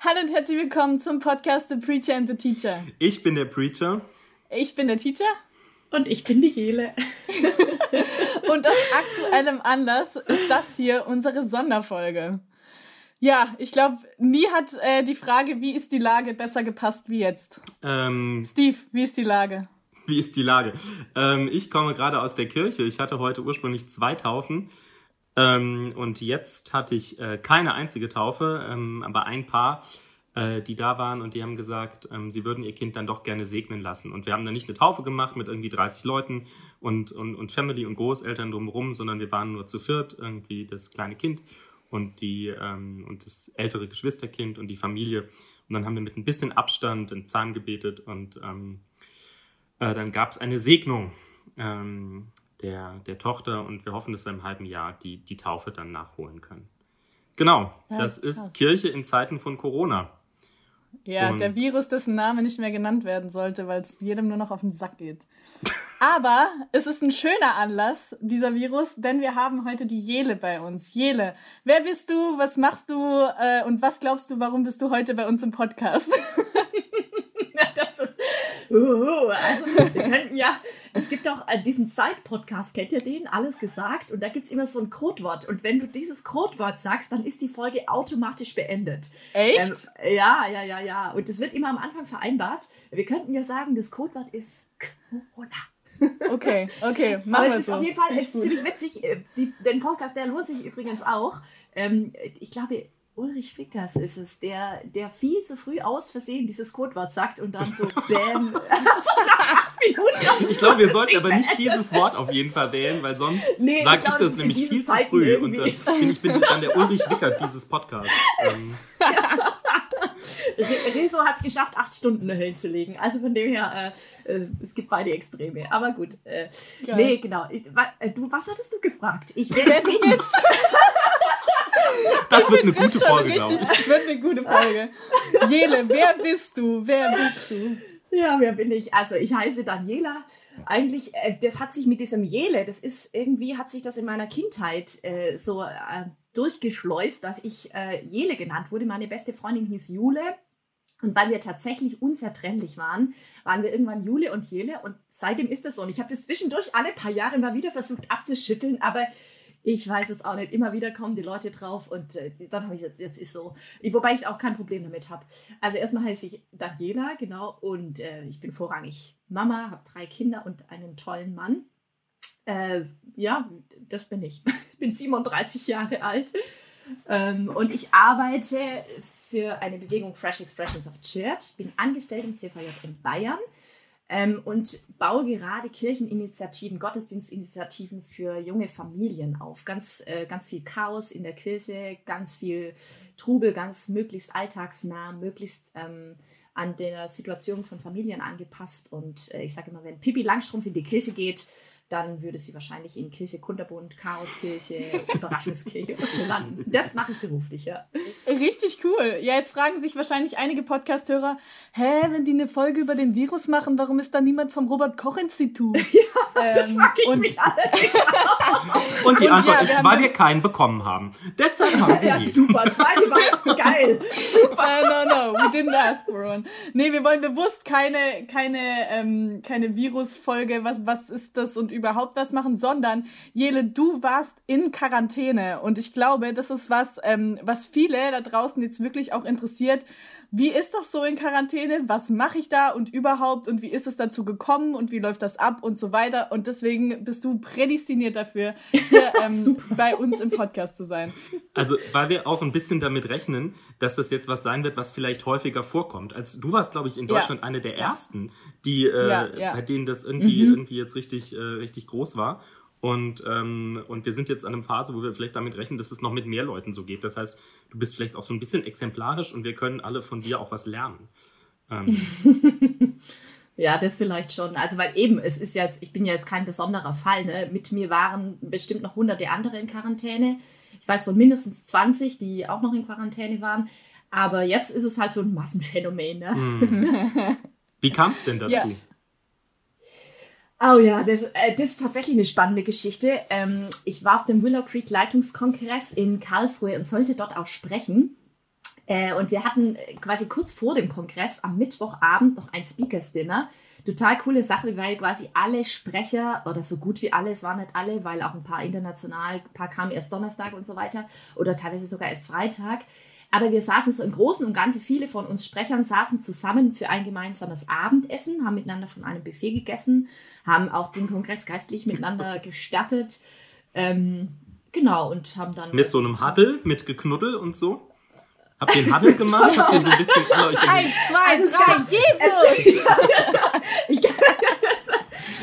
Hallo und herzlich willkommen zum Podcast The Preacher and the Teacher. Ich bin der Preacher. Ich bin der Teacher. Und ich bin die Hele. und aus aktuellem Anlass ist das hier unsere Sonderfolge. Ja, ich glaube, nie hat äh, die Frage, wie ist die Lage, besser gepasst wie jetzt. Ähm, Steve, wie ist die Lage? Wie ist die Lage? Ähm, ich komme gerade aus der Kirche. Ich hatte heute ursprünglich zwei Taufen. Ähm, und jetzt hatte ich äh, keine einzige Taufe, ähm, aber ein Paar, äh, die da waren und die haben gesagt, ähm, sie würden ihr Kind dann doch gerne segnen lassen. Und wir haben dann nicht eine Taufe gemacht mit irgendwie 30 Leuten und, und, und Family und Großeltern drumherum, sondern wir waren nur zu viert, irgendwie das kleine Kind und, die, ähm, und das ältere Geschwisterkind und die Familie. Und dann haben wir mit ein bisschen Abstand in Psalm gebetet und ähm, äh, dann gab es eine Segnung. Ähm, der, der Tochter und wir hoffen, dass wir im halben Jahr die, die Taufe dann nachholen können. Genau, ja, das krass. ist Kirche in Zeiten von Corona. Ja, und der Virus, dessen Name nicht mehr genannt werden sollte, weil es jedem nur noch auf den Sack geht. Aber es ist ein schöner Anlass, dieser Virus, denn wir haben heute die Jele bei uns. Jele, wer bist du, was machst du äh, und was glaubst du, warum bist du heute bei uns im Podcast? das, uh, also wir könnten ja es gibt auch äh, diesen Zeit-Podcast, kennt ihr den? Alles gesagt. Und da gibt es immer so ein Codewort. Und wenn du dieses Codewort sagst, dann ist die Folge automatisch beendet. Echt? Ähm, ja, ja, ja, ja. Und das wird immer am Anfang vereinbart. Wir könnten ja sagen, das Codewort ist Corona. Okay, okay, machen wir es ist so. auf jeden Fall es ist ziemlich witzig. Äh, die, den Podcast, der lohnt sich übrigens auch. Ähm, ich glaube, Ulrich Fickers ist es, der, der viel zu früh aus Versehen dieses Codewort sagt und dann so Bäm. ich glaube, wir sollten aber nicht dieses Wort auf jeden Fall wählen, weil sonst nee, sage ich, ich das nämlich viel Zeiten zu früh irgendwie. und dann bin ich bin dann der Ulrich Wickert dieses Podcasts. Ähm. Rezo hat es geschafft, acht Stunden hinzulegen. Also von dem her, äh, äh, es gibt beide Extreme. Aber gut. Äh, nee, genau. Äh, du, was hattest du gefragt? Ich werde du bist. Das wird eine gute Folge, glaube ich. Das wird eine gute Folge. Jele, wer bist du? Wer bist du? Ja, wer bin ich? Also ich heiße Daniela. Eigentlich, äh, das hat sich mit diesem Jele, das ist irgendwie, hat sich das in meiner Kindheit äh, so äh, durchgeschleust, dass ich äh, Jele genannt wurde. Meine beste Freundin hieß Jule. Und weil wir tatsächlich unzertrennlich waren, waren wir irgendwann Jule und Jele. Und seitdem ist das so. Und ich habe das zwischendurch alle paar Jahre mal wieder versucht abzuschütteln, aber ich weiß es auch nicht. Immer wieder kommen die Leute drauf und äh, dann habe ich gesagt, jetzt ist so. Wobei ich auch kein Problem damit habe. Also erstmal heiße ich Daniela, genau, und äh, ich bin vorrangig Mama, habe drei Kinder und einen tollen Mann. Äh, ja, das bin ich. Ich bin 37 Jahre alt ähm, und ich arbeite für eine Bewegung Fresh Expressions of Church, bin angestellt im CVJ in Bayern ähm, und baue gerade Kircheninitiativen, Gottesdienstinitiativen für junge Familien auf. Ganz, äh, ganz viel Chaos in der Kirche, ganz viel Trubel, ganz möglichst alltagsnah, möglichst ähm, an der Situation von Familien angepasst. Und äh, ich sage immer, wenn Pippi Langstrumpf in die Kirche geht, dann würde sie wahrscheinlich in Kirche Kunterbund, Chaoskirche, Überraschungskirche oder so landen. Das mache ich beruflich, ja. Richtig cool. Ja, jetzt fragen sich wahrscheinlich einige Podcast-Hörer, hä, wenn die eine Folge über den Virus machen, warum ist da niemand vom Robert-Koch-Institut? Ja, ähm, das mag ich und, mich allerdings auch. Und die Antwort ja, ist, weil wir keinen bekommen haben. Deshalb haben wir Ja, super. Zweite war geil. Super. Uh, no, no, we didn't ask for one. Nee, wir wollen bewusst keine, keine, ähm, keine Virus-Folge, was, was ist das und überhaupt was machen, sondern Jele, du warst in Quarantäne und ich glaube, das ist was, ähm, was viele da draußen jetzt wirklich auch interessiert. Wie ist das so in Quarantäne? Was mache ich da und überhaupt und wie ist es dazu gekommen und wie läuft das ab und so weiter? Und deswegen bist du prädestiniert dafür, hier ähm, bei uns im Podcast zu sein. Also, weil wir auch ein bisschen damit rechnen, dass das jetzt was sein wird, was vielleicht häufiger vorkommt. Als du warst, glaube ich, in Deutschland ja. eine der ersten, die äh, ja, ja. bei denen das irgendwie mhm. irgendwie jetzt richtig äh, richtig groß war. Und, ähm, und wir sind jetzt an einer Phase, wo wir vielleicht damit rechnen, dass es noch mit mehr Leuten so geht. Das heißt, du bist vielleicht auch so ein bisschen exemplarisch und wir können alle von dir auch was lernen. Ähm. ja, das vielleicht schon. Also, weil eben, es ist jetzt, ich bin ja jetzt kein besonderer Fall. Ne? Mit mir waren bestimmt noch hunderte andere in Quarantäne. Ich weiß von mindestens 20, die auch noch in Quarantäne waren. Aber jetzt ist es halt so ein Massenphänomen. Ne? Mhm. Wie kam es denn dazu? Ja. Oh ja, das, äh, das ist tatsächlich eine spannende Geschichte. Ähm, ich war auf dem Willow Creek Leitungskongress in Karlsruhe und sollte dort auch sprechen. Äh, und wir hatten quasi kurz vor dem Kongress am Mittwochabend noch ein Speakers Dinner. Total coole Sache, weil quasi alle Sprecher oder so gut wie alle, es waren nicht alle, weil auch ein paar international, ein paar kamen erst Donnerstag und so weiter oder teilweise sogar erst Freitag. Aber wir saßen so im Großen und Ganzen, viele von uns Sprechern saßen zusammen für ein gemeinsames Abendessen, haben miteinander von einem Buffet gegessen, haben auch den Kongress geistlich miteinander gestattet. Ähm, genau, und haben dann. Mit so einem Huddle, mit Geknuddel und so? Habt ihr einen Huddle gemacht? Habt ihr so ein bisschen alle euch Eins, zwei, Also es drei, Jesus!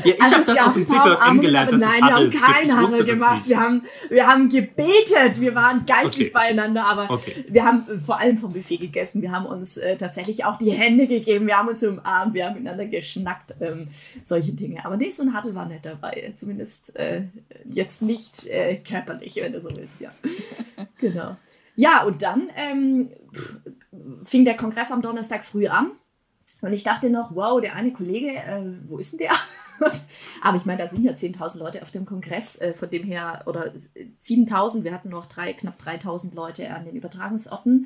Ja, ich Also habe das auf dem CVM gelernt, dass Nein, wir haben keinen das gemacht. Wir haben, wir haben gebetet. Wir waren geistlich Okay. beieinander, aber Okay. wir haben äh, vor allem vom Buffet gegessen. Wir haben uns äh, tatsächlich auch die Hände gegeben. Wir haben uns umarmt. Wir haben miteinander geschnackt. Ähm, solche Dinge. Aber nee, so ein Huddle war nicht dabei. Zumindest äh, jetzt nicht äh, körperlich, wenn du so willst, ja. genau. Ja, und dann ähm, fing der Kongress am Donnerstag früh an. Und ich dachte noch, wow, der eine Kollege, äh, wo ist denn der? Aber ich meine, da sind ja 10.000 Leute auf dem Kongress, äh, von dem her, oder 7.000, wir hatten noch drei, knapp 3.000 Leute an den Übertragungsorten.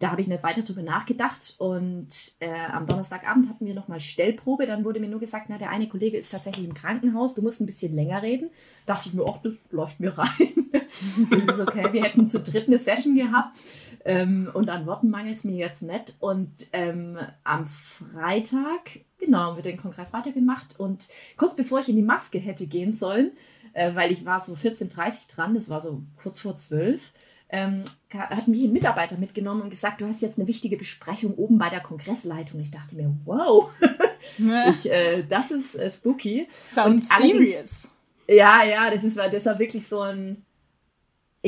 Da habe ich nicht weiter drüber nachgedacht. Und äh, am Donnerstagabend hatten wir nochmal Stellprobe. Dann wurde mir nur gesagt, na, der eine Kollege ist tatsächlich im Krankenhaus, du musst ein bisschen länger reden. Dachte ich mir, ach, das läuft mir rein. das ist okay. Wir hätten zu dritt eine Session gehabt. Ähm, und an Worten mangelt es mir jetzt nicht. Und ähm, am Freitag, genau, haben wir den Kongress weitergemacht. Und kurz bevor ich in die Maske hätte gehen sollen, äh, weil ich war so 14.30 dran, das war so kurz vor 12, ähm, hat mich ein Mitarbeiter mitgenommen und gesagt, du hast jetzt eine wichtige Besprechung oben bei der Kongressleitung. Ich dachte mir, wow, ich, äh, das ist äh, spooky. Sounds serious. Ja, ja, das, ist, das war wirklich so ein.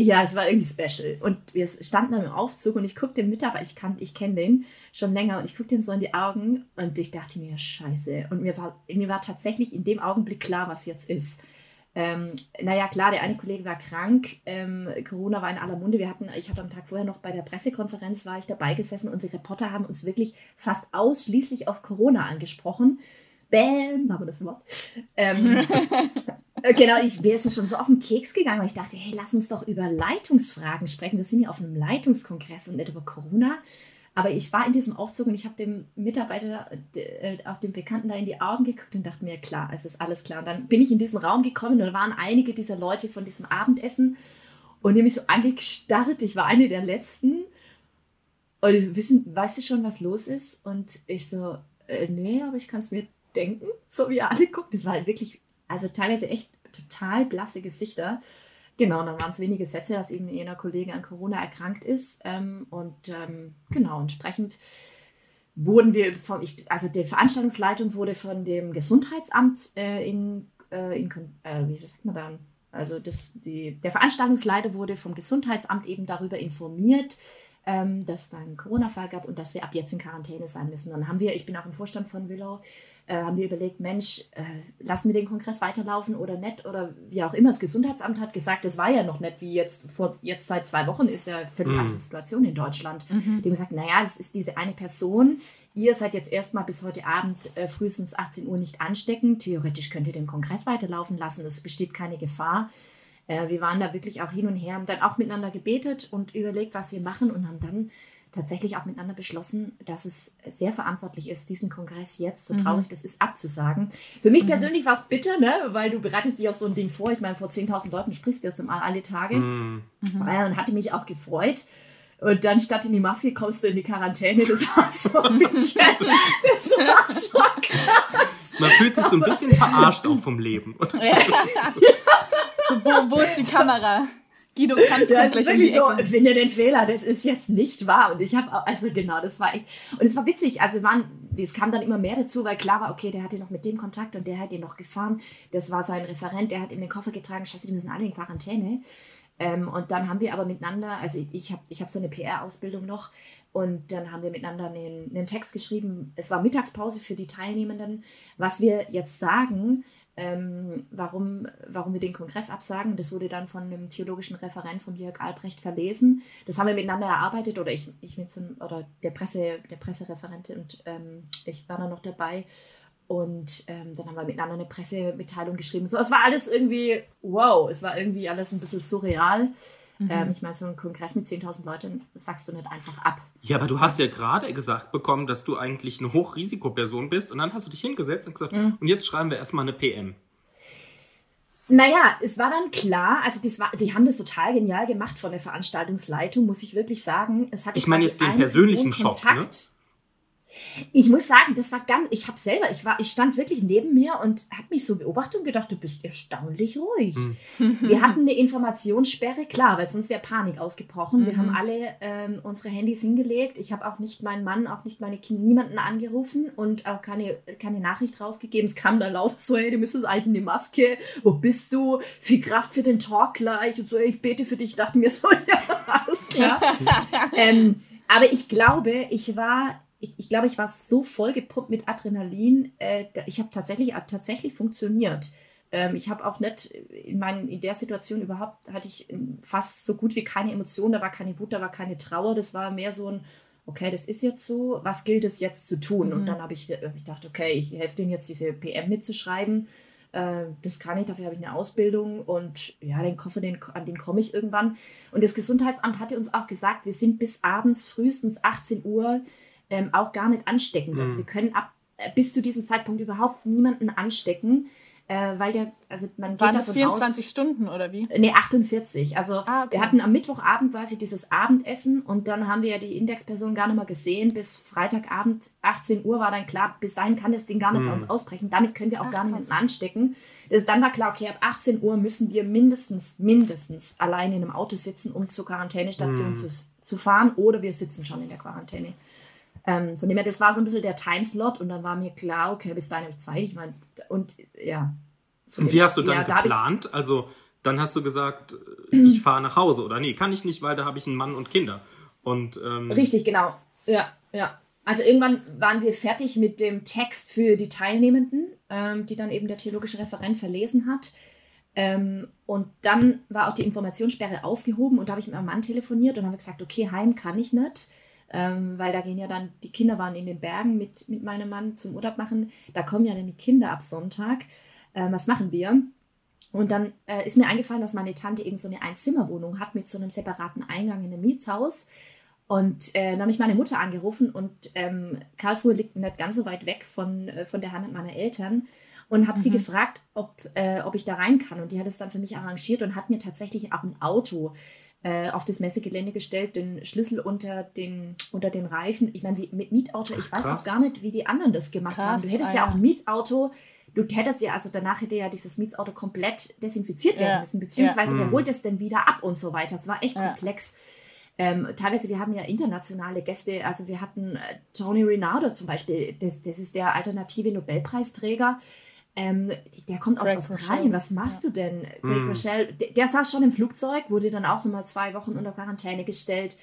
Ja, es war irgendwie special. Und wir standen dann im Aufzug und ich guckte den Mitarbeiter, ich, ich kenne den schon länger, und ich guckte ihm so in die Augen und ich dachte mir, scheiße. Und mir war, mir war tatsächlich in dem Augenblick klar, was jetzt ist. Ähm, naja, klar, der eine Kollege war krank, ähm, Corona war in aller Munde. Wir hatten, ich habe am Tag vorher noch bei der Pressekonferenz war ich dabei gesessen und die Reporter haben uns wirklich fast ausschließlich auf Corona angesprochen. Bäm, war das Wort. Ähm, äh, Genau, ich mir ist es schon so auf den Keks gegangen, weil ich dachte, hey, lass uns doch über Leitungsfragen sprechen. Wir sind ja auf einem Leitungskongress und nicht über Corona. Aber ich war in diesem Aufzug und ich habe dem Mitarbeiter, äh, auch dem Bekannten da in die Augen geguckt und dachte mir, klar, es ist alles klar. Und dann bin ich in diesen Raum gekommen und da waren einige dieser Leute von diesem Abendessen und die mich so angestarrt. Ich war eine der letzten. Und die so, wissen, weißt du schon, was los ist? Und ich so, äh, nee, aber ich kann es mir denken, so wie ihr alle guckt. Das war halt wirklich, also teilweise echt total blasse Gesichter. Genau, dann waren es wenige Sätze, dass eben jener Kollege an Corona erkrankt ist. Ähm, und ähm, genau, entsprechend wurden wir von, ich, also die Veranstaltungsleitung wurde von dem Gesundheitsamt äh, in, äh, in äh, wie sagt man da? Also das, die, der Veranstaltungsleiter wurde vom Gesundheitsamt eben darüber informiert, ähm, dass es da einen Corona-Fall gab und dass wir ab jetzt in Quarantäne sein müssen. Dann haben wir, ich bin auch im Vorstand von Willow, äh, haben wir überlegt, Mensch, äh, lassen wir den Kongress weiterlaufen oder nicht? Oder wie auch immer, das Gesundheitsamt hat gesagt, das war ja noch nicht wie jetzt vor, jetzt seit zwei Wochen ist ja völlig andere Situation in Deutschland. Die haben gesagt, naja, das ist diese eine Person, ihr seid jetzt erstmal bis heute Abend äh, frühestens 18 Uhr nicht ansteckend. Theoretisch könnt ihr den Kongress weiterlaufen lassen, es besteht keine Gefahr. Äh, wir waren da wirklich auch hin und her, haben dann auch miteinander gebetet und überlegt, was wir machen und haben dann tatsächlich auch miteinander beschlossen, dass es sehr verantwortlich ist, diesen Kongress jetzt, so traurig das ist, abzusagen. Für mich persönlich war es bitter, ne? weil du bereitest dich auf so ein Ding vor. Ich meine, vor 10.000 Leuten sprichst du jetzt mal alle Tage. Mm. Ja, und hatte mich auch gefreut. Und dann statt in die Maske kommst du in die Quarantäne. Das war so ein bisschen, das war schon krass. Man fühlt sich so ein bisschen verarscht auch vom Leben. So, wo, wo ist die Kamera? Guido Kanz Ja, kommt es ist gleich um die wirklich so, Ecke. finde den Fehler, das ist jetzt nicht wahr. Und ich habe, auch- also genau, das war echt, und es war witzig, also waren, es kam dann immer mehr dazu, weil klar war, okay, der hatte noch mit dem Kontakt und der hat ihn noch gefahren. Das war sein Referent, der hat ihm den Koffer getragen, scheiße, die müssen alle in Quarantäne. Ähm, und dann haben wir aber miteinander, also ich habe ich hab so eine PR-Ausbildung noch und dann haben wir miteinander einen, einen Text geschrieben. Es war Mittagspause für die Teilnehmenden, was wir jetzt sagen, ähm, warum, warum wir den Kongress absagen. Das wurde dann von einem theologischen Referent von Jörg Albrecht verlesen. Das haben wir miteinander erarbeitet oder ich, ich mit einem- oder der Presse, der Pressereferent und ähm, ich war da noch dabei. Und ähm, dann haben wir miteinander eine Pressemitteilung geschrieben. So, es war alles irgendwie, wow, es war irgendwie alles ein bisschen surreal. Mhm. Ähm, ich meine, so ein Kongress mit 10.000 Leuten sagst du nicht einfach ab. Ja, aber du hast ja gerade gesagt bekommen, dass du eigentlich eine Hochrisikoperson bist und dann hast du dich hingesetzt und gesagt, mhm. und jetzt schreiben wir erstmal eine PM. Naja, es war dann klar, also das war, die haben das total genial gemacht von der Veranstaltungsleitung, muss ich wirklich sagen. Es hat ich meine jetzt den persönlichen Schock, ne? Ich muss sagen, das war ganz, ich habe selber, ich war, ich stand wirklich neben mir und habe mich so beobachtet und gedacht, du bist erstaunlich ruhig. Mhm. Wir hatten eine Informationssperre, klar, weil sonst wäre Panik ausgebrochen. Mhm. Wir haben alle ähm, unsere Handys hingelegt. Ich habe auch nicht meinen Mann, auch nicht meine Kinder, niemanden angerufen und auch keine, keine Nachricht rausgegeben. Es kam dann laut so, hey, du müsstest eigentlich eine Maske. Wo bist du? Viel Kraft für den Talk gleich. Und so, ich bete für dich. Ich dachte mir so, ja, alles klar. ähm, aber ich glaube, ich war ich, ich glaube, ich war so voll gepumpt mit Adrenalin. Äh, ich habe tatsächlich, tatsächlich funktioniert. Ähm, ich habe auch nicht in, mein, in der Situation überhaupt, hatte ich fast so gut wie keine Emotionen. Da war keine Wut, da war keine Trauer. Das war mehr so ein, okay, das ist jetzt so, was gilt es jetzt zu tun? Mhm. Und dann habe ich, hab ich gedacht, okay, ich helfe denen jetzt, diese PM mitzuschreiben. Äh, das kann ich, dafür habe ich eine Ausbildung und ja, den Koffer, den, an den komme ich irgendwann. Und das Gesundheitsamt hatte uns auch gesagt, wir sind bis abends frühestens 18 Uhr ähm, auch gar nicht ansteckend ist. Mhm. Wir können ab äh, bis zu diesem Zeitpunkt überhaupt niemanden anstecken, äh, weil der, also man geht Waren das 24 aus, Stunden oder wie? Nee, 48. Also ah, okay. wir hatten am Mittwochabend quasi dieses Abendessen und dann haben wir ja die Indexperson gar nicht mehr gesehen. Bis Freitagabend 18 Uhr war dann klar, bis dahin kann das Ding gar nicht mhm. bei uns ausbrechen. Damit können wir auch Ach, gar niemanden anstecken. Also dann war klar, okay, ab 18 Uhr müssen wir mindestens, mindestens alleine in einem Auto sitzen, um zur Quarantänestation mhm. zu, zu fahren oder wir sitzen schon in der Quarantäne. Ähm, von dem her, das war so ein bisschen der Timeslot und dann war mir klar, okay, bis dahin habe ich Zeit. Ich meine, und ja. Und wie hast du dann ja, geplant? Da also, dann hast du gesagt, ich fahre nach Hause oder nee, kann ich nicht, weil da habe ich einen Mann und Kinder. Und, ähm, Richtig, genau. Ja, ja. Also irgendwann waren wir fertig mit dem Text für die Teilnehmenden, ähm, die dann eben der theologische Referent verlesen hat. Ähm, und dann war auch die Informationssperre aufgehoben und da habe ich mit meinem Mann telefoniert und habe gesagt, okay, heim kann ich nicht ähm, weil da gehen ja dann, die Kinder waren in den Bergen mit, mit meinem Mann zum Urlaub machen. Da kommen ja dann die Kinder ab Sonntag. Ähm, was machen wir? Und dann äh, ist mir eingefallen, dass meine Tante eben so eine Einzimmerwohnung hat mit so einem separaten Eingang in einem Mietshaus. Und äh, dann habe ich meine Mutter angerufen und ähm, Karlsruhe liegt nicht ganz so weit weg von, äh, von der Heimat meiner Eltern und habe mhm. sie gefragt, ob, äh, ob ich da rein kann. Und die hat es dann für mich arrangiert und hat mir tatsächlich auch ein Auto äh, auf das Messegelände gestellt, den Schlüssel unter den, unter den Reifen. Ich meine, mit Mietauto, ich weiß auch gar nicht, wie die anderen das gemacht Krass, haben. Du hättest ja auch ein Mietauto, du hättest ja, also danach hätte ja dieses Mietsauto komplett desinfiziert werden ja. müssen, beziehungsweise ja. wer holt es denn wieder ab und so weiter. Es war echt ja. komplex. Ähm, teilweise, wir haben ja internationale Gäste, also wir hatten äh, Tony Renardo zum Beispiel, das, das ist der alternative Nobelpreisträger, ähm, der kommt Greg aus Australien. Rochelle. Was machst ja. du denn? Greg mm. Rochelle, der, der, saß schon im Flugzeug, wurde dann auch nochmal zwei Wochen unter Quarantäne gestellt.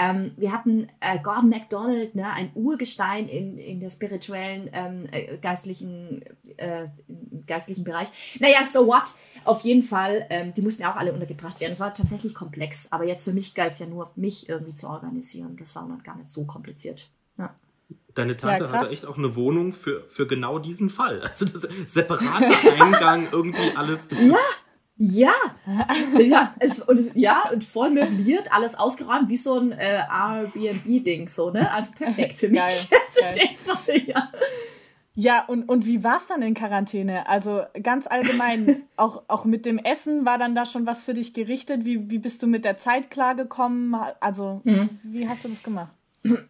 Ähm, wir hatten äh, Gordon MacDonald, ne, ein Urgestein in, in der spirituellen, ähm, äh, geistlichen, äh, geistlichen Bereich. Naja, so what? Auf jeden Fall, ähm, die mussten ja auch alle untergebracht werden. Es war tatsächlich komplex, aber jetzt für mich galt es ja nur, mich irgendwie zu organisieren. Das war dann gar nicht so kompliziert. Deine Tante ja, hatte echt auch eine Wohnung für, für genau diesen Fall. Also das separate Eingang, irgendwie alles. Ja, ja, ja, es, und, ja, und voll möbliert, alles ausgeräumt, wie so ein äh, Airbnb-Ding, so, ne? Also perfekt für mich. Geil, geil. Fall, ja. Ja, und, und wie war es dann in Quarantäne? Also ganz allgemein, auch, auch mit dem Essen, war dann da schon was für dich gerichtet? Wie, wie bist du mit der Zeit klargekommen? Also, mhm. wie hast du das gemacht?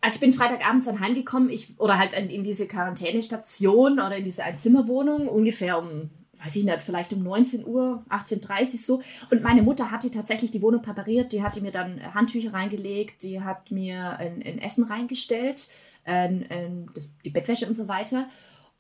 Also ich bin Freitagabends dann heimgekommen, ich, oder halt in, in diese Quarantänestation oder in diese Einzimmerwohnung, ungefähr um, weiß ich nicht, vielleicht um 19 Uhr, 18.30 Uhr so. Und meine Mutter hatte tatsächlich die Wohnung präpariert, die hatte mir dann Handtücher reingelegt, die hat mir ein, ein Essen reingestellt, ein, ein, das, die Bettwäsche und so weiter.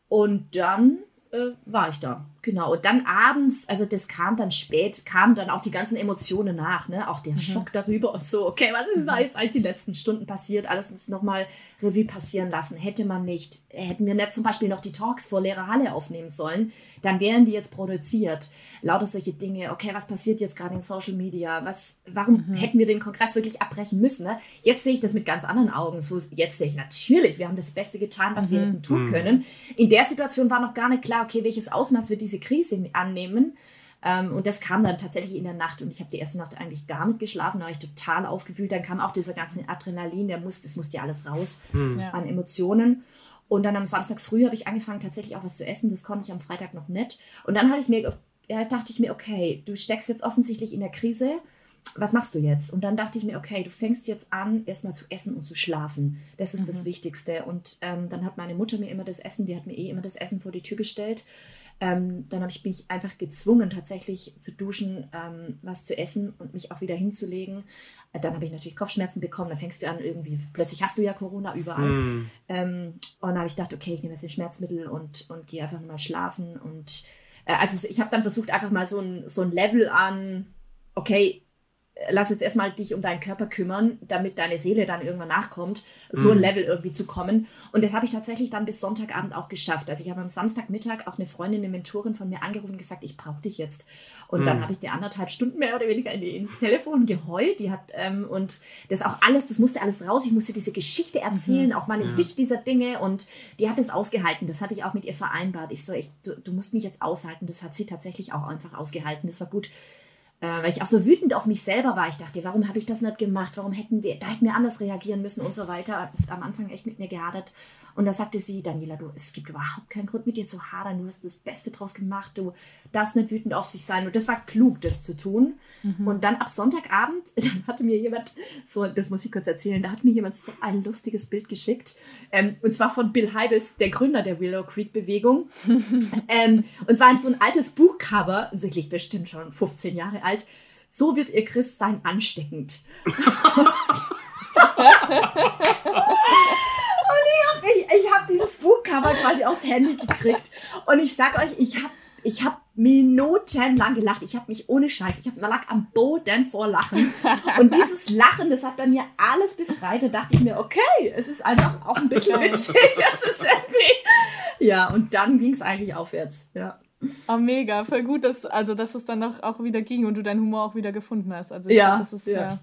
Und dann äh, war ich da. Genau. Und dann abends, also das kam dann spät, kamen dann auch die ganzen Emotionen nach, ne? Auch der mhm. Schock darüber und so, okay, was ist da mhm. jetzt eigentlich die letzten Stunden passiert? Alles nochmal Revue passieren lassen. Hätte man nicht, hätten wir nicht zum Beispiel noch die Talks vor leerer Halle aufnehmen sollen, dann wären die jetzt produziert lauter solche Dinge. Okay, was passiert jetzt gerade in Social Media? Was, warum mhm. hätten wir den Kongress wirklich abbrechen müssen? Ne? Jetzt sehe ich das mit ganz anderen Augen. So, jetzt sehe ich natürlich, wir haben das Beste getan, was mhm. wir hätten tun mhm. können. In der Situation war noch gar nicht klar, okay, welches Ausmaß wird diese Krise annehmen. Ähm, und das kam dann tatsächlich in der Nacht und ich habe die erste Nacht eigentlich gar nicht geschlafen, da war ich total aufgewühlt. Dann kam auch dieser ganze Adrenalin, der muss, das musste ja alles raus Hm. Ja. an Emotionen. Und dann am Samstag früh habe ich angefangen, tatsächlich auch was zu essen. Das konnte ich am Freitag noch nicht. Und dann habe ich mir, ja, dachte ich mir, okay, du steckst jetzt offensichtlich in der Krise. Was machst du jetzt? Und dann dachte ich mir, okay, du fängst jetzt an, erstmal zu essen und zu schlafen. Das ist das Wichtigste. Und ähm, dann hat meine Mutter mir immer das Essen, die hat mir eh immer das Essen vor die Tür gestellt. Ähm, dann habe ich mich einfach gezwungen, tatsächlich zu duschen, ähm, was zu essen und mich auch wieder hinzulegen. Äh, Dann habe ich natürlich Kopfschmerzen bekommen. Dann fängst du an, irgendwie, plötzlich hast du ja Corona überall. Hm. Ähm, und dann habe ich gedacht, okay, ich nehme jetzt ein Schmerzmittel und, und gehe einfach mal schlafen. Und äh, also ich habe dann versucht, einfach mal so ein, so ein Level an, okay, lass jetzt erstmal dich um deinen Körper kümmern, damit deine Seele dann irgendwann nachkommt, so ein Level irgendwie zu kommen. Und das habe ich tatsächlich dann bis Sonntagabend auch geschafft. Also ich habe am Samstagmittag auch eine Freundin, eine Mentorin von mir angerufen und gesagt, ich brauche dich jetzt. Und dann habe ich die anderthalb Stunden mehr oder weniger ins Telefon geheult. Die hat, ähm, und das auch alles, das musste alles raus. Ich musste diese Geschichte erzählen, auch meine Sicht dieser Dinge. Und die hat es ausgehalten. Das hatte ich auch mit ihr vereinbart. Ich so, ich, du, du musst mich jetzt aushalten. Das hat sie tatsächlich auch einfach ausgehalten. Das war gut. Äh, weil ich auch so wütend auf mich selber war. Ich dachte, warum habe ich das nicht gemacht? Warum hätten wir, da hätten wir anders reagieren müssen und so weiter. Ist am Anfang echt mit mir gehadert. Und da sagte sie, Daniela, du, es gibt überhaupt keinen Grund mit dir zu hadern. Du hast das Beste draus gemacht. Du darfst nicht wütend auf sich sein. Und das war klug, das zu tun. Und dann ab Sonntagabend, dann hatte mir jemand, so, das muss ich kurz erzählen, da hat mir jemand so ein lustiges Bild geschickt. Ähm, und zwar von Bill Heibels, der Gründer der Willow Creek Bewegung. ähm, und zwar so ein altes Buchcover, wirklich bestimmt schon 15 Jahre alt. So wird ihr Christsein ansteckend. Und ich, ich habe dieses Buchcover quasi aufs Handy gekriegt. Und ich sag euch, ich habe ich hab minutenlang gelacht. Ich habe mich ohne Scheiß, ich hab, lag am Boden vor Lachen. Und dieses Lachen, das hat bei mir alles befreit. Da dachte ich mir, okay, es ist einfach auch ein bisschen witzig. Es ist irgendwie. Ja, und dann ging es eigentlich aufwärts. Ja. Oh, mega, voll gut, dass, also, dass es dann auch, auch wieder ging und du deinen Humor auch wieder gefunden hast. Also ich Ja, glaub, das ist ja. ja.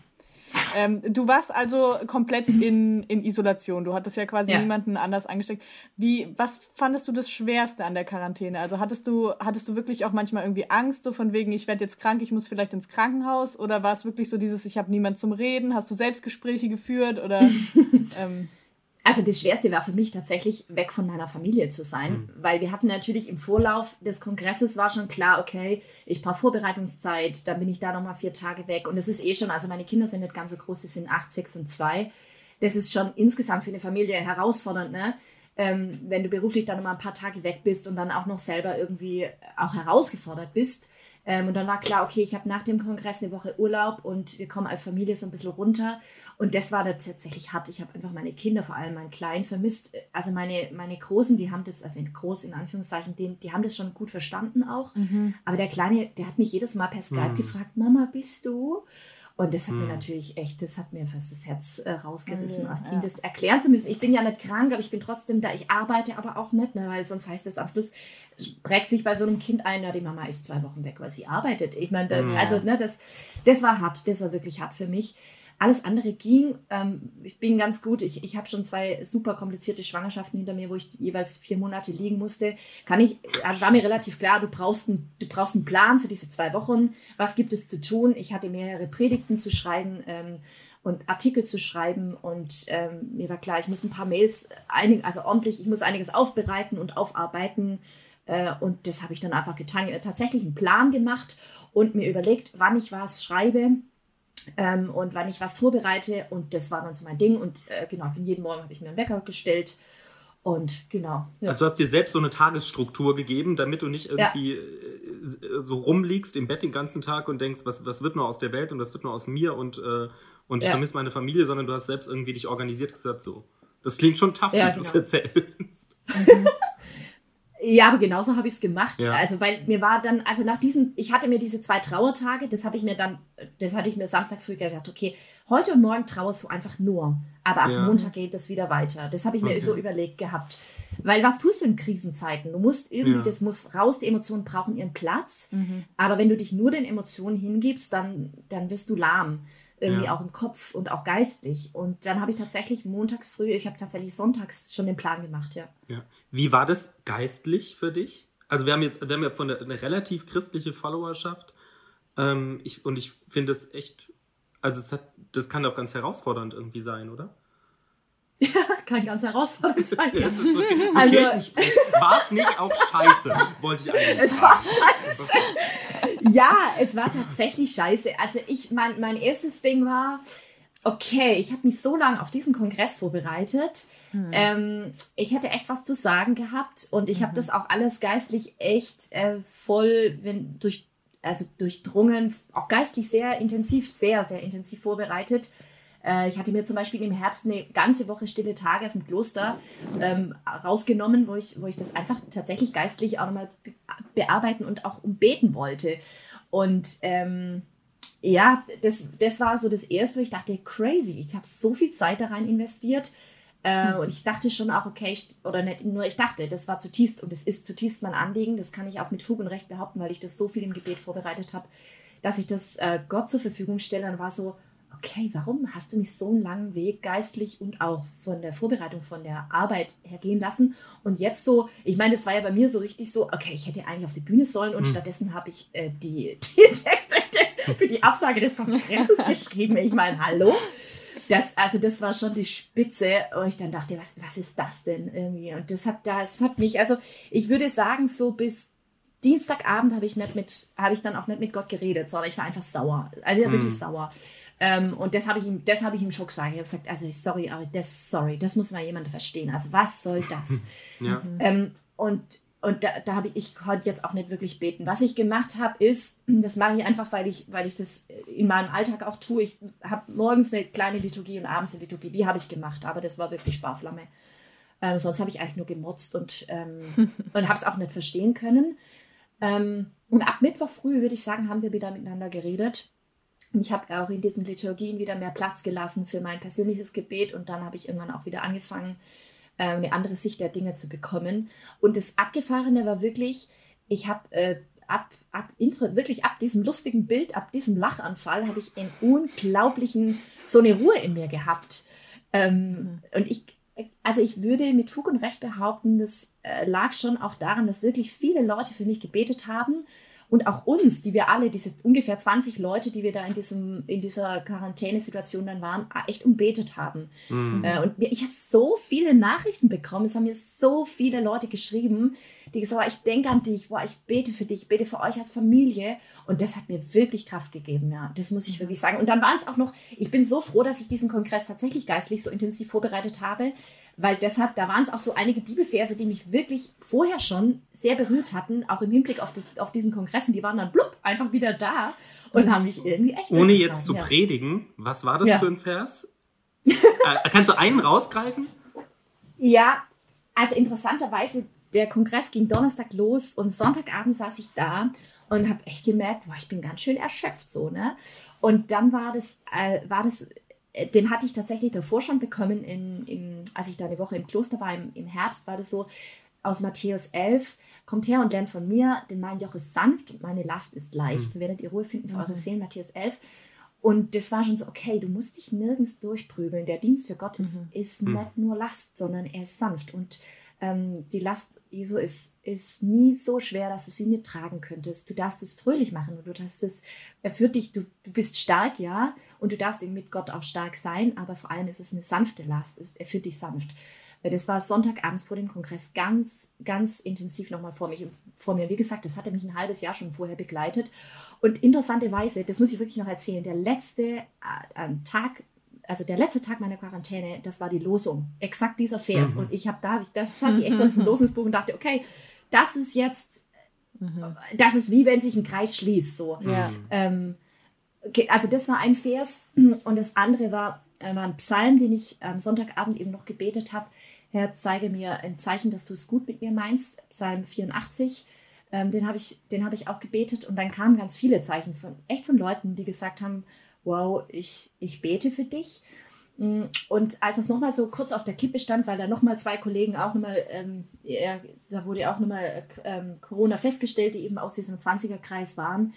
Ähm, du warst also komplett in, in Isolation. Du hattest ja quasi Ja. niemanden anders angesteckt. Wie, was fandest du das Schwerste an der Quarantäne? Also hattest du, hattest du wirklich auch manchmal irgendwie Angst, so von wegen, ich werde jetzt krank, ich muss vielleicht ins Krankenhaus? Oder war es wirklich so dieses, ich habe niemand zum Reden? Hast du Selbstgespräche geführt? Oder ähm, Also das Schwerste war für mich tatsächlich, weg von meiner Familie zu sein, weil wir hatten natürlich im Vorlauf des Kongresses war schon klar, okay, ich brauche Vorbereitungszeit, dann bin ich da nochmal vier Tage weg und es ist eh schon, also meine Kinder sind nicht ganz so groß, sie sind acht, sechs und zwei. Das ist schon insgesamt für eine Familie herausfordernd, ne? Ähm, wenn du beruflich dann nochmal ein paar Tage weg bist und dann auch noch selber irgendwie auch herausgefordert bist. Ähm, und dann war klar, okay, ich habe nach dem Kongress eine Woche Urlaub und wir kommen als Familie so ein bisschen runter. Und das war da tatsächlich hart. Ich habe einfach meine Kinder, vor allem meinen Kleinen, vermisst. Also meine, meine Großen, die haben das, also in groß in Anführungszeichen, die, die haben das schon gut verstanden auch. Aber der Kleine, der hat mich jedes Mal per Skype gefragt, Mama, bist du? Und das hat mir natürlich echt, das hat mir fast das Herz äh, rausgerissen, Ja, auch ja. ihm das erklären zu müssen. Ich bin ja nicht krank, aber ich bin trotzdem da. Ich arbeite aber auch nicht, ne, weil sonst heißt es am Schluss, prägt sich bei so einem Kind ein, ja, die Mama ist zwei Wochen weg, weil sie arbeitet. Ich meine, da- also, ne, das, das war hart, das war wirklich hart für mich. Alles andere ging. Ähm, ich bin ganz gut. Ich, ich habe schon zwei super komplizierte Schwangerschaften hinter mir, wo ich jeweils vier Monate liegen musste. Kann ich, äh, war mir relativ klar, du brauchst, einen, du brauchst einen Plan für diese zwei Wochen. Was gibt es zu tun? Ich hatte mehrere Predigten zu schreiben. Ähm, und Artikel zu schreiben und ähm, mir war klar, ich muss ein paar Mails, einig, also ordentlich, ich muss einiges aufbereiten und aufarbeiten äh, und das habe ich dann einfach getan. Ich habe tatsächlich einen Plan gemacht und mir überlegt, wann ich was schreibe ähm, und wann ich was vorbereite und das war dann so mein Ding und äh, genau, jeden Morgen habe ich mir einen Wecker gestellt und genau. Ja. Also du hast dir selbst so eine Tagesstruktur gegeben, damit du nicht irgendwie äh, so rumliegst im Bett den ganzen Tag und denkst, was, was wird nur aus der Welt und was wird nur aus mir und, äh, und ich Ja. vermisse meine Familie, sondern du hast selbst irgendwie dich organisiert und gesagt, so. Das klingt schon tough, Ja, wie du es genau. erzählst. Ja, aber genauso habe ich es gemacht. Ja. Also, weil mir war dann, also nach diesen, ich hatte mir diese zwei Trauertage, das habe ich mir dann, das hatte ich mir Samstag früh gedacht, okay, heute und morgen trauerst du einfach nur. Aber ab Ja. Montag geht das wieder weiter. Das habe ich mir Okay. so überlegt gehabt. Weil was tust du in Krisenzeiten? Du musst irgendwie, Ja. das muss raus, die Emotionen brauchen ihren Platz. Aber wenn du dich nur den Emotionen hingibst, dann, dann wirst du lahm. Irgendwie Ja. auch im Kopf und auch geistig. Und dann habe ich tatsächlich montags früh, ich habe tatsächlich sonntags schon den Plan gemacht, ja. Ja. Wie war das geistlich für dich? Also wir haben jetzt, wir haben ja von der, eine relativ christliche Followerschaft. Ähm, ich, und ich finde es echt, also es hat, das kann auch ganz herausfordernd irgendwie sein, oder? Ja, kann ganz herausfordernd sein. Ja. so, so also, War es nicht auch scheiße? Wollte ich eigentlich Es war scheiße. ja, es war tatsächlich scheiße. Also ich, mein, mein erstes Ding war, okay, ich habe mich so lange auf diesen Kongress vorbereitet. Mhm. Ähm, ich hätte echt was zu sagen gehabt und ich mhm. habe das auch alles geistlich echt äh, voll wenn, durch, also durchdrungen, auch geistlich sehr intensiv, sehr, sehr intensiv vorbereitet. Äh, ich hatte mir zum Beispiel im Herbst eine ganze Woche stille Tage auf dem Kloster ähm, rausgenommen, wo ich, wo ich das einfach tatsächlich geistlich auch nochmal bearbeiten und auch umbeten wollte. Und ähm, ja, das, das war so das Erste. Ich dachte, crazy, ich habe so viel Zeit da rein investiert. Äh, mhm. Und ich dachte schon auch, okay, ich, oder nicht nur ich dachte, das war zutiefst und es ist zutiefst mein Anliegen. Das kann ich auch mit Fug und Recht behaupten, weil ich das so viel im Gebet vorbereitet habe, dass ich das äh, Gott zur Verfügung stelle. Und war so, okay, warum hast du mich so einen langen Weg geistlich und auch von der Vorbereitung, von der Arbeit her gehen lassen? Und jetzt so, ich meine, das war ja bei mir so richtig so, okay, ich hätte eigentlich auf die Bühne sollen und mhm. stattdessen habe ich äh, die, die Texte für die Absage des Kongresses geschrieben. Ich meine, hallo? Das, also das war schon die Spitze. Und ich dann dachte, was, was ist das denn irgendwie? Und das hat, das hat mich, also ich würde sagen, so bis Dienstagabend habe ich nicht mit, habe ich dann auch nicht mit Gott geredet, sondern ich war einfach sauer. Also ja, wirklich mhm. sauer. Ähm, und das habe ich ihm, das habe ich ihm schon gesagt. Ich habe gesagt, also sorry, aber das, sorry, das muss mal jemand verstehen. Also was soll das? ja. ähm, und und da, da habe ich, ich konnte jetzt auch nicht wirklich beten. Was ich gemacht habe, ist, das mache ich einfach, weil ich, weil ich das in meinem Alltag auch tue. Ich habe morgens eine kleine Liturgie und abends eine Liturgie. Die habe ich gemacht, aber das war wirklich Sparflamme. Ähm, sonst habe ich eigentlich nur gemotzt und, ähm, und habe es auch nicht verstehen können. Ähm, und ab Mittwoch früh, würde ich sagen, haben wir wieder miteinander geredet. Und ich habe auch in diesen Liturgien wieder mehr Platz gelassen für mein persönliches Gebet. Und dann habe ich irgendwann auch wieder angefangen, äh, eine andere Sicht der Dinge zu bekommen. Und das Abgefahrene war wirklich, ich habe äh, ab, ab, wirklich ab diesem lustigen Bild, ab diesem Lachanfall, habe ich einen unglaublichen, so eine Ruhe in mir gehabt. Ähm, mhm. Und ich, also ich würde mit Fug und Recht behaupten, das äh, lag schon auch daran, dass wirklich viele Leute für mich gebetet haben und auch uns, die wir alle, diese ungefähr 20 Leute, die wir da in, diesem, in dieser Quarantänesituation dann waren, echt umbetet haben. Mhm. Äh, und ich habe so viele Nachrichten bekommen, es haben mir so viele Leute geschrieben, die gesagt haben, ich denke an dich, boah, ich bete für dich, ich bete für euch als Familie. Und das hat mir wirklich Kraft gegeben, ja. Das muss ich wirklich sagen. Und dann waren es auch noch, ich bin so froh, dass ich diesen Kongress tatsächlich geistlich so intensiv vorbereitet habe, weil deshalb, da waren es auch so einige Bibelverse, die mich wirklich vorher schon sehr berührt hatten, auch im Hinblick auf, das, auf diesen Kongress. Und die waren dann blub, einfach wieder da und haben mich irgendwie echt. Ohne jetzt zu ja. predigen, was war das ja. für ein Vers? äh, kannst du einen rausgreifen? Ja, also interessanterweise, der Kongress ging Donnerstag los und Sonntagabend saß ich da und habe echt gemerkt, boah, ich bin ganz schön erschöpft so, ne? Und dann war das, äh, war das den hatte ich tatsächlich davor schon bekommen, in, in, als ich da eine Woche im Kloster war, im, im Herbst war das so, aus Matthäus 11, kommt her und lernt von mir, denn mein Joch ist sanft und meine Last ist leicht. Mhm. So werdet ihr Ruhe finden für mhm. eure Seelen, Matthäus 11. Und das war schon so, okay, du musst dich nirgends durchprügeln. Der Dienst für Gott ist, mhm. ist mhm. nicht nur Last, sondern er ist sanft. Und ähm, die Last Jesu ist, ist nie so schwer, dass du sie nicht tragen könntest. Du darfst es fröhlich machen und du darfst es, er führt dich, du, du bist stark, ja, und du darfst mit Gott auch stark sein, aber vor allem ist es eine sanfte Last, er führt dich sanft. Das war Sonntagabends vor dem Kongress ganz, ganz intensiv nochmal vor, mich, vor mir. Wie gesagt, das hatte mich ein halbes Jahr schon vorher begleitet. Und interessanterweise, das muss ich wirklich noch erzählen, der letzte äh, Tag also der letzte Tag meiner Quarantäne, das war die Losung. Exakt dieser Vers. Mhm. Und ich habe da, das saß ich echt aus dem Losungsbuch und dachte, okay, das ist jetzt, mhm. das ist wie wenn sich ein Kreis schließt. So. Ja. Ähm, okay, also das war ein Vers. Und das andere war, war ein Psalm, den ich am Sonntagabend eben noch gebetet habe. Herr, zeige mir ein Zeichen, dass du es gut mit mir meinst. Psalm 84. Ähm, den habe ich, hab ich auch gebetet. Und dann kamen ganz viele Zeichen von, echt von Leuten, die gesagt haben, wow, ich, ich bete für dich. Mm, und als es nochmal so kurz auf der Kippe stand, weil da nochmal zwei Kollegen auch nochmal, ähm, ja, da wurde ja auch nochmal ähm, Corona festgestellt, die eben aus diesem 20er-Kreis waren,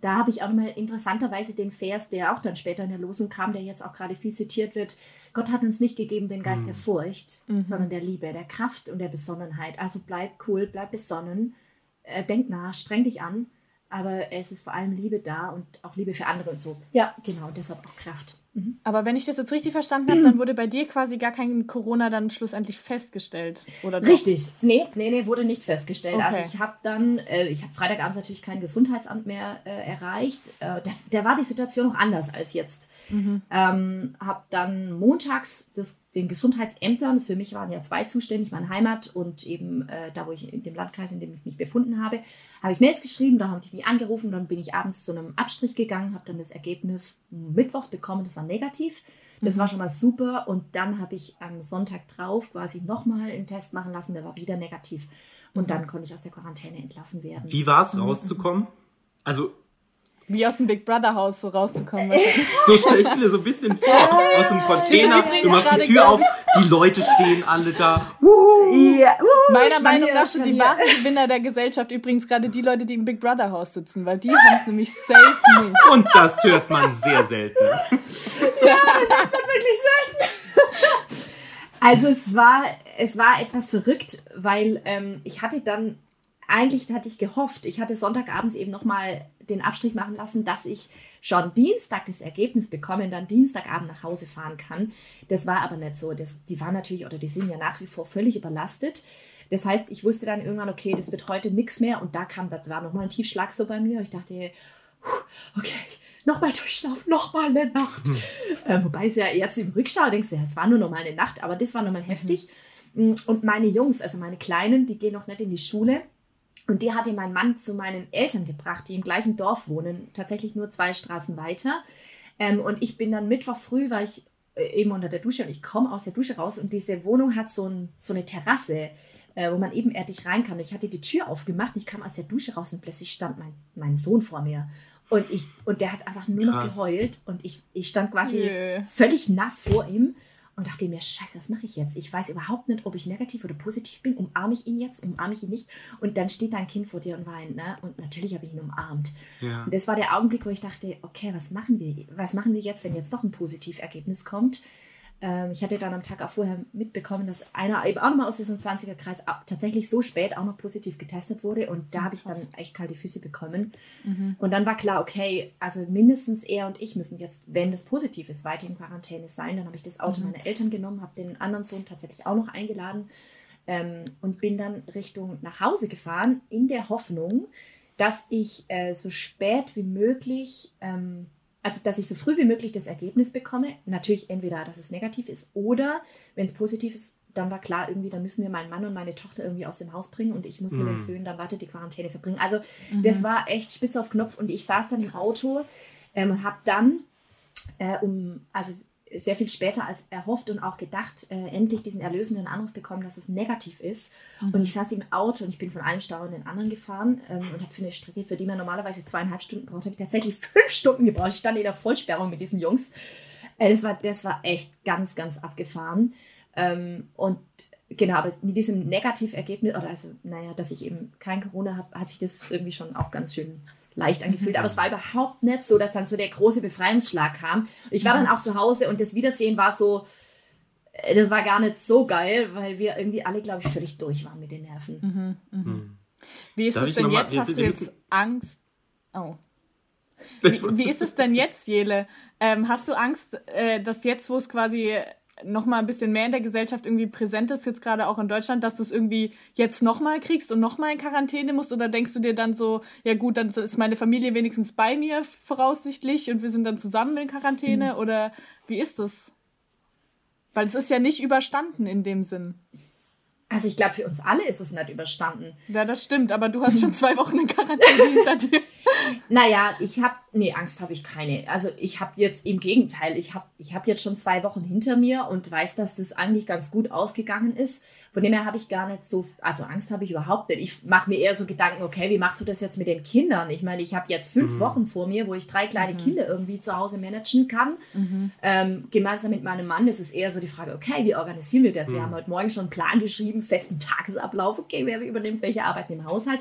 da habe ich auch nochmal interessanterweise den Vers, der auch dann später in der Losung kam, der jetzt auch gerade viel zitiert wird. Gott hat uns nicht gegeben den Geist mhm. der Furcht, mhm. sondern der Liebe, der Kraft und der Besonnenheit. Also bleib cool, bleib besonnen äh, denk nach, streng dich an, aber es ist vor allem Liebe da und auch Liebe für andere und so. Ja, genau, deshalb auch Kraft. Mhm. Aber wenn ich das jetzt richtig verstanden habe, dann wurde bei dir quasi gar kein Corona dann schlussendlich festgestellt, oder? Doch? Richtig. Nee, nee, nee, wurde nicht festgestellt. Okay. Also ich habe dann, äh, ich habe Freitagabends natürlich kein Gesundheitsamt mehr äh, erreicht. Äh, da, da, war die Situation noch anders als jetzt. Mhm. Ähm, habe dann montags das, den Gesundheitsämtern, das für mich waren ja zwei zuständig, meine Heimat und eben äh, da, wo ich in dem Landkreis, in dem ich mich befunden habe, habe ich Mails geschrieben, da habe ich mich angerufen, dann bin ich abends zu einem Abstrich gegangen, habe dann das Ergebnis mittwochs bekommen, das war negativ. Das mhm. war schon mal super und dann habe ich am Sonntag drauf quasi nochmal einen Test machen lassen, der war wieder negativ und mhm. dann konnte ich aus der Quarantäne entlassen werden. Wie war es rauszukommen? Also wie aus dem Big Brother Haus so rauszukommen. so stelle ich mir so ein bisschen vor. Aus dem Container, du machst die Tür auf, die Leute stehen alle da. Ja, uh, Meiner Meinung nach sind die wahren Gewinner der Gesellschaft übrigens gerade die Leute, die im Big Brother Haus sitzen, weil die haben es nämlich safe nicht. Und das hört man sehr selten. ja, das hört man wirklich selten. Also es war, es war etwas verrückt, weil ähm, ich hatte dann, eigentlich hatte ich gehofft, ich hatte Sonntagabends eben nochmal den Abstrich machen lassen, dass ich schon Dienstag das Ergebnis bekomme und dann Dienstagabend nach Hause fahren kann. Das war aber nicht so. Das, die waren natürlich oder die sind ja nach wie vor völlig überlastet. Das heißt, ich wusste dann irgendwann, okay, das wird heute nichts mehr. Und da kam, da war nochmal ein Tiefschlag so bei mir. Ich dachte, okay, nochmal durchschlafen, nochmal eine Nacht. Mhm. Äh, wobei es ja jetzt im Rückschau denkst, ja, es war nur nochmal eine Nacht, aber das war nochmal heftig. Mhm. Und meine Jungs, also meine Kleinen, die gehen noch nicht in die Schule. Und die hatte mein Mann zu meinen Eltern gebracht, die im gleichen Dorf wohnen, tatsächlich nur zwei Straßen weiter. Ähm, und ich bin dann Mittwoch früh, war ich äh, eben unter der Dusche und ich komme aus der Dusche raus und diese Wohnung hat so, ein, so eine Terrasse, äh, wo man ebenerdig rein kann. Und ich hatte die Tür aufgemacht und ich kam aus der Dusche raus und plötzlich stand mein, mein Sohn vor mir. Und, ich, und der hat einfach nur Krass. noch geheult und ich, ich stand quasi Nö. völlig nass vor ihm und dachte mir, scheiße, was mache ich jetzt? Ich weiß überhaupt nicht, ob ich negativ oder positiv bin. Umarme ich ihn jetzt? Umarme ich ihn nicht? Und dann steht da ein Kind vor dir und weint. Ne? Und natürlich habe ich ihn umarmt. Ja. Und das war der Augenblick, wo ich dachte, okay, was machen wir? Was machen wir jetzt, wenn jetzt doch ein Positivergebnis kommt? Ähm, ich hatte dann am Tag auch vorher mitbekommen, dass einer eben auch nochmal aus diesem 20er-Kreis tatsächlich so spät auch noch positiv getestet wurde. Und da habe ich dann echt kalte Füße bekommen. Mhm. Und dann war klar, okay, also mindestens er und ich müssen jetzt, wenn das positiv ist, weiter in Quarantäne sein. Dann habe ich das Auto mhm. meiner Eltern genommen, habe den anderen Sohn tatsächlich auch noch eingeladen ähm, und bin dann Richtung nach Hause gefahren, in der Hoffnung, dass ich äh, so spät wie möglich ähm, also dass ich so früh wie möglich das Ergebnis bekomme. Natürlich entweder, dass es negativ ist oder wenn es positiv ist, dann war klar, irgendwie, dann müssen wir meinen Mann und meine Tochter irgendwie aus dem Haus bringen und ich muss mhm. mit den mhm. Söhnen dann weiter die Quarantäne verbringen. Also mhm. das war echt spitz auf Knopf und ich saß dann im Auto ähm, und habe dann äh, um, also sehr viel später als erhofft und auch gedacht, äh, endlich diesen erlösenden Anruf bekommen, dass es negativ ist. Mhm. Und ich saß im Auto und ich bin von einem Stau in den anderen gefahren ähm, und habe für eine Strecke, für die man normalerweise zweieinhalb Stunden braucht, habe ich tatsächlich fünf Stunden gebraucht. Ich stand in der Vollsperrung mit diesen Jungs. Äh, das, war, das war echt ganz, ganz abgefahren. Ähm, und genau, aber mit diesem Negativergebnis, oder also, naja, dass ich eben kein Corona habe, hat sich das irgendwie schon auch ganz schön leicht angefühlt. Aber es war überhaupt nicht so, dass dann so der große Befreiungsschlag kam. Ich war dann auch zu Hause und das Wiedersehen war so, äh, das war gar nicht so geil, weil wir irgendwie alle, glaube ich, völlig durch waren mit den Nerven. Mhm, mh. hm. Wie ist Darf es denn jetzt? Hast du jetzt Angst? Oh. Wie, wie, ist es denn jetzt, Jele? Ähm, hast du Angst, äh, dass jetzt, wo es quasi noch mal ein bisschen mehr in der Gesellschaft irgendwie präsent ist, jetzt gerade auch in Deutschland, dass du es irgendwie jetzt noch mal kriegst und noch mal in Quarantäne musst? Oder denkst du dir dann so, ja gut, dann ist meine Familie wenigstens bei mir voraussichtlich und wir sind dann zusammen in Quarantäne? Mhm. Oder wie ist das? Weil es ist ja nicht überstanden in dem Sinn. Also ich glaube, für uns alle ist es nicht überstanden. Ja, das stimmt, aber du hast schon zwei Wochen in Quarantäne hinter dir. Naja, ich habe, nee, Angst habe ich keine. Also ich habe jetzt im Gegenteil, ich habe ich hab jetzt schon zwei Wochen hinter mir und weiß, dass das eigentlich ganz gut ausgegangen ist. Von dem her habe ich gar nicht so, also Angst habe ich überhaupt nicht. Ich mache mir eher so Gedanken, okay, wie machst du das jetzt mit den Kindern? Ich meine, ich habe jetzt fünf mhm. Wochen vor mir, wo ich drei kleine mhm. Kinder irgendwie zu Hause managen kann. Mhm. Ähm, gemeinsam mit meinem Mann ist es eher so die Frage, okay, wie organisieren wir das? Wir mhm. haben heute Morgen schon einen Plan geschrieben, festen Tagesablauf, okay, wer übernimmt welche Arbeiten im Haushalt.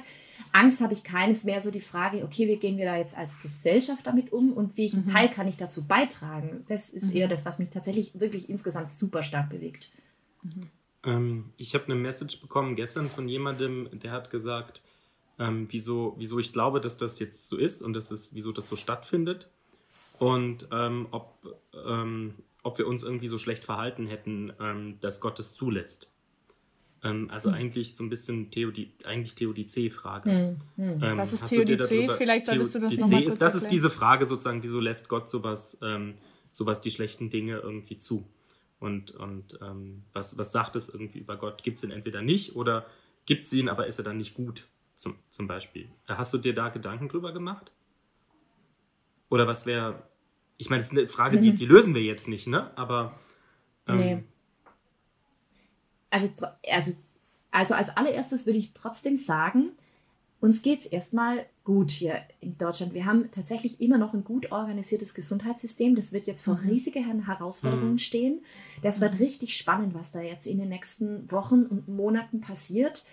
Angst habe ich keines mehr, so die Frage, okay, wie gehen wir da jetzt als Gesellschaft damit um und welchen mhm. Teil kann ich dazu beitragen? Das ist mhm. eher das, was mich tatsächlich wirklich insgesamt super stark bewegt. Mhm. Ähm, ich habe eine Message bekommen gestern von jemandem, der hat gesagt, ähm, wieso, wieso ich glaube, dass das jetzt so ist und dass es, wieso das so stattfindet und ähm, ob, ähm, ob wir uns irgendwie so schlecht verhalten hätten, ähm, dass Gott es zulässt. Ähm, also hm. eigentlich so ein bisschen Theodi eigentlich Theodizee-Frage. Hm. Hm. Ähm, Was ist Theodizee? Vielleicht solltest du das nochmal kurz ist, Das ist diese Frage sozusagen, wieso lässt Gott sowas, ähm, sowas die schlechten Dinge irgendwie zu? Und, und ähm, was, was sagt es irgendwie über Gott? Gibt es ihn entweder nicht oder gibt es ihn, aber ist er dann nicht gut? Zum, zum Beispiel. Hast du dir da Gedanken drüber gemacht? Oder was wäre, ich meine, das ist eine Frage, die, mhm. die lösen wir jetzt nicht, ne? Aber. Ähm, nee. Also, also, also als allererstes würde ich trotzdem sagen, uns geht es erstmal gut hier in Deutschland. Wir haben tatsächlich immer noch ein gut organisiertes Gesundheitssystem. Das wird jetzt vor mhm. riesigen Herausforderungen mhm. stehen. Das wird richtig spannend, was da jetzt in den nächsten Wochen und Monaten passiert.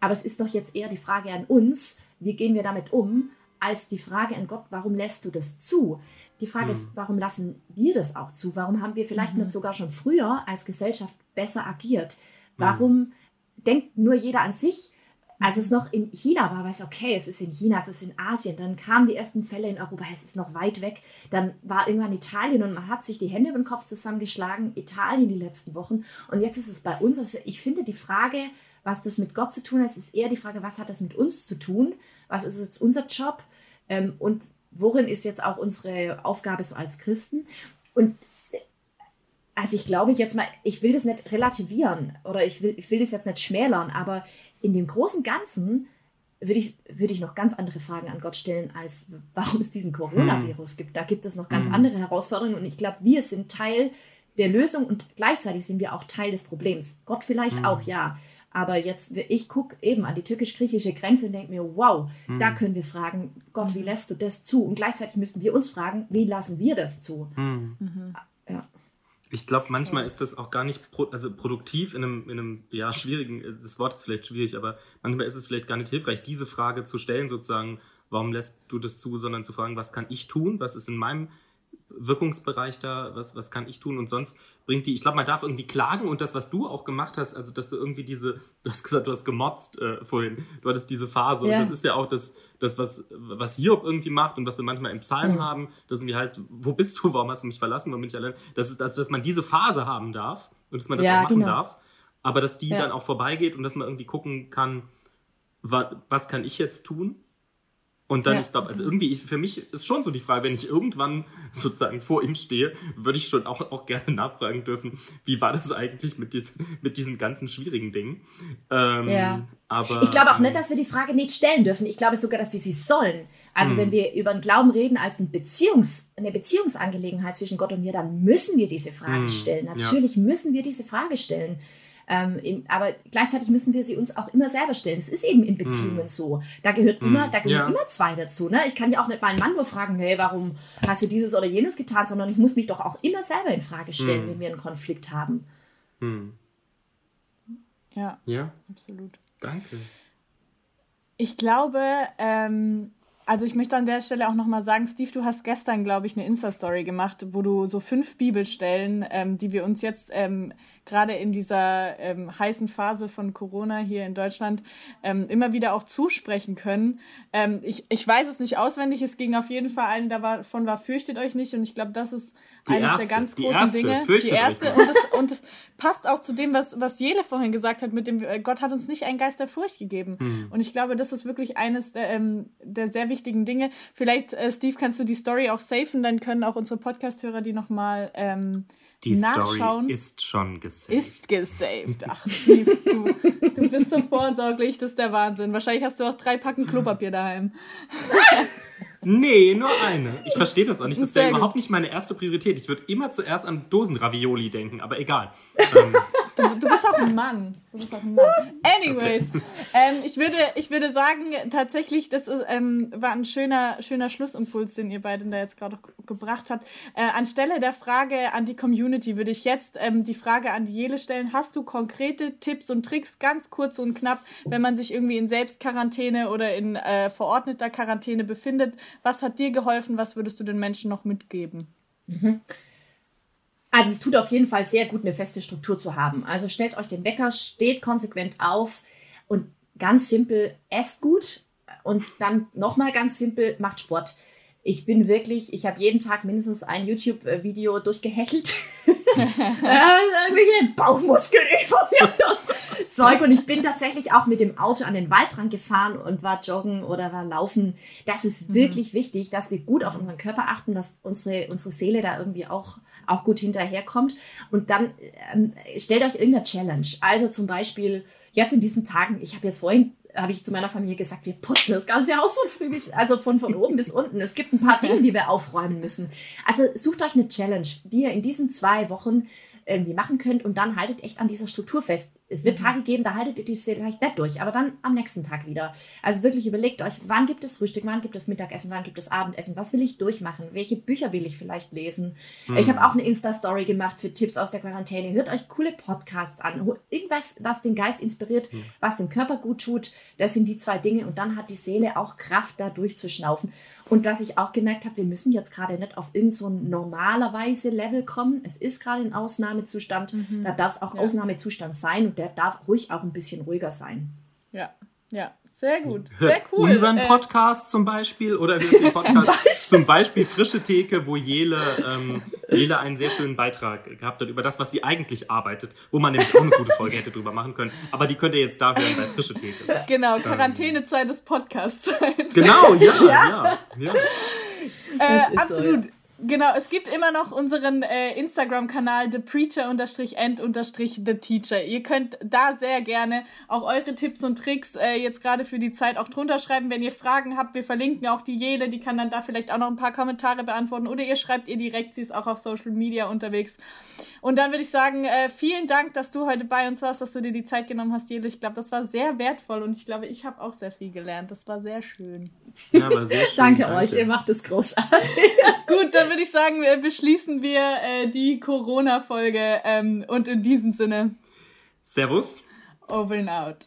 Aber es ist doch jetzt eher die Frage an uns, wie gehen wir damit um, als die Frage an Gott, warum lässt du das zu? Die Frage mhm. ist, warum lassen wir das auch zu? Warum haben wir vielleicht mhm. nicht sogar schon früher als Gesellschaft besser agiert? Mhm. Warum mhm. denkt nur jeder an sich? Als es noch in China war, war es okay, es ist in China, es ist in Asien. Dann kamen die ersten Fälle in Europa, es ist noch weit weg. Dann war irgendwann Italien und man hat sich die Hände über den Kopf zusammengeschlagen. Italien die letzten Wochen. Und jetzt ist es bei uns. Also ich finde die Frage, was das mit Gott zu tun hat, ist eher die Frage, was hat das mit uns zu tun? Was ist jetzt unser Job? Ähm, und worin ist jetzt auch unsere Aufgabe so als Christen? Und also ich glaube jetzt mal, ich will das nicht relativieren oder ich will, ich will das jetzt nicht schmälern, aber in dem großen Ganzen würde ich, würde ich noch ganz andere Fragen an Gott stellen, als warum es diesen Coronavirus hm. gibt. Da gibt es noch ganz hm. andere Herausforderungen und ich glaube, wir sind Teil der Lösung und gleichzeitig sind wir auch Teil des Problems. Gott vielleicht hm. auch, ja. Aber jetzt, ich gucke eben an die türkisch-griechische Grenze und denke mir, wow, hm. da können wir fragen, Gott, wie lässt du das zu? Und gleichzeitig müssen wir uns fragen, wie lassen wir das zu? Hm. Ich glaube, manchmal ist das auch gar nicht pro, also produktiv in einem, in einem ja, schwierigen, das Wort ist vielleicht schwierig, aber manchmal ist es vielleicht gar nicht hilfreich, diese Frage zu stellen, sozusagen, warum lässt du das zu, sondern zu fragen, was kann ich tun, was ist in meinem Wirkungsbereich da, was, was kann ich tun und sonst bringt die, ich glaube, man darf irgendwie klagen und das, was du auch gemacht hast, also dass du irgendwie diese, du hast gesagt, du hast gemotzt äh, vorhin, du hattest diese Phase ja. und das ist ja auch das, das was, was Hiob irgendwie macht und was wir manchmal im Psalm mhm. haben, das irgendwie heißt, wo bist du, warum hast du mich verlassen, warum bin ich allein, das ist, dass, dass man diese Phase haben darf und dass man das ja, auch machen genau. darf, aber dass die ja. dann auch vorbeigeht und dass man irgendwie gucken kann, was, was kann ich jetzt tun und dann, ja. ich glaube, also irgendwie, ich, für mich ist schon so die Frage, wenn ich irgendwann sozusagen vor ihm stehe, würde ich schon auch, auch gerne nachfragen dürfen, wie war das eigentlich mit, dies, mit diesen ganzen schwierigen Dingen. Ähm, ja. Aber, ich glaube auch nicht, dass wir die Frage nicht stellen dürfen. Ich glaube sogar, dass wir sie sollen. Also wenn hm. wir über den Glauben reden als ein Beziehungs, eine Beziehungsangelegenheit zwischen Gott und mir, dann müssen wir diese Frage hm. stellen. Natürlich ja. müssen wir diese Frage stellen. Ähm, in, aber gleichzeitig müssen wir sie uns auch immer selber stellen. Es ist eben in Beziehungen mm. so. Da gehört mm. immer, da gehören ja. immer zwei dazu. Ne? Ich kann ja auch nicht meinen Mann nur fragen, hey, warum hast du dieses oder jenes getan, sondern ich muss mich doch auch immer selber in Frage stellen, mm. wenn wir einen Konflikt haben. Mm. Ja, ja, absolut. Danke. Ich glaube, ähm, also ich möchte an der Stelle auch nochmal sagen, Steve, du hast gestern, glaube ich, eine Insta-Story gemacht, wo du so fünf Bibelstellen, ähm, die wir uns jetzt ähm, gerade in dieser ähm, heißen Phase von Corona hier in Deutschland ähm, immer wieder auch zusprechen können. Ähm, ich, ich weiß es nicht auswendig, es ging auf jeden Fall eine davon war, fürchtet euch nicht und ich glaube, das ist die eines erste, der ganz großen erste, Dinge. Die erste und es, und es passt auch zu dem, was, was Jele vorhin gesagt hat, mit dem äh, Gott hat uns nicht einen Geist der Furcht gegeben. Hm. Und ich glaube, das ist wirklich eines der, ähm, der sehr wichtigen Dinge. Vielleicht, äh, Steve, kannst du die Story auch safen, dann können auch unsere Podcast-Hörer die nochmal ähm, die Nachschauen. Story ist schon gesaved. Ist gesaved. Ach, Steve, du, du bist so vorsorglich, das ist der Wahnsinn. Wahrscheinlich hast du auch drei Packen Klopapier daheim. Nee, nur eine. Ich verstehe das auch nicht. Das wäre überhaupt nicht meine erste Priorität. Ich würde immer zuerst an Dosenravioli denken, aber egal. Ähm, Du, du, bist auch ein Mann. Du bist auch ein Mann. Anyways, okay. ähm, ich, würde, ich würde sagen, tatsächlich, das ist, ähm, war ein schöner, schöner Schlussimpuls, den ihr beiden da jetzt gerade gebracht habt. Äh, anstelle der Frage an die Community würde ich jetzt ähm, die Frage an die Jele stellen. Hast du konkrete Tipps und Tricks, ganz kurz und knapp, wenn man sich irgendwie in Selbstquarantäne oder in äh, verordneter Quarantäne befindet? Was hat dir geholfen? Was würdest du den Menschen noch mitgeben? Mhm. Also es tut auf jeden Fall sehr gut, eine feste Struktur zu haben. Also stellt euch den Wecker, steht konsequent auf und ganz simpel, esst gut. und dann nochmal ganz simpel, macht Sport. Ich bin wirklich, ich habe jeden Tag mindestens ein YouTube-Video durchgehechelt. irgendwelche Bauchmuskelübungen und Zeug. Und ich bin tatsächlich auch mit dem Auto an den Waldrand gefahren und war joggen oder war laufen. Das ist wirklich mhm. wichtig, dass wir gut auf unseren Körper achten, dass unsere, unsere Seele da irgendwie auch, auch gut hinterherkommt. Und dann ähm, stellt euch irgendeine Challenge. Also zum Beispiel jetzt in diesen Tagen, ich habe jetzt vorhin habe ich zu meiner Familie gesagt, wir putzen das ganze Haus von früh bis, also von, von oben bis unten. Es gibt ein paar Dinge, die wir aufräumen müssen. Also sucht euch eine Challenge, die ihr in diesen zwei Wochen irgendwie machen könnt und dann haltet echt an dieser Struktur fest. Es wird mhm. Tage geben, da haltet ihr die vielleicht nicht durch, aber dann am nächsten Tag wieder. Also wirklich überlegt euch, wann gibt es Frühstück, wann gibt es Mittagessen, wann gibt es Abendessen, was will ich durchmachen, welche Bücher will ich vielleicht lesen. Mhm. Ich habe auch eine Insta-Story gemacht für Tipps aus der Quarantäne. Hört euch coole Podcasts an, irgendwas, was den Geist inspiriert, mhm. was dem Körper gut tut. Das sind die zwei Dinge und dann hat die Seele auch Kraft, da durchzuschnaufen. Und was ich auch gemerkt habe, wir müssen jetzt gerade nicht auf irgendein so normalerweise Level kommen. Es ist gerade ein Ausnahmezustand. Mhm. Da darf es auch ja. Ausnahmezustand sein der darf ruhig auch ein bisschen ruhiger sein. Ja, ja. Sehr gut, sehr cool. Unseren äh, Podcast äh, zum Beispiel oder den Podcast zum Beispiel? zum Beispiel Frische Theke, wo Jele, ähm, Jele einen sehr schönen Beitrag gehabt hat über das, was sie eigentlich arbeitet, wo man nämlich auch eine gute Folge hätte drüber machen können. Aber die könnt ihr jetzt da hören bei Frische Theke. Genau, Quarantänezeit ähm, des Podcasts. Genau, ja, ja. ja, ja. Äh, absolut. So, ja. Genau, es gibt immer noch unseren äh, Instagram-Kanal thepreacher-and-the teacher. Ihr könnt da sehr gerne auch eure Tipps und Tricks äh, jetzt gerade für die Zeit auch drunter schreiben. Wenn ihr Fragen habt, wir verlinken auch die Jele, die kann dann da vielleicht auch noch ein paar Kommentare beantworten. Oder ihr schreibt ihr direkt, sie ist auch auf Social Media unterwegs. Und dann würde ich sagen, äh, vielen Dank, dass du heute bei uns warst, dass du dir die Zeit genommen hast, Jele. Ich glaube, das war sehr wertvoll und ich glaube, ich habe auch sehr viel gelernt. Das war sehr schön. Ja, war sehr schön. danke, danke euch, ihr macht es großartig. Gut, dann würde ich sagen, beschließen wir äh, die Corona-Folge ähm, und in diesem Sinne. Servus. Over and out.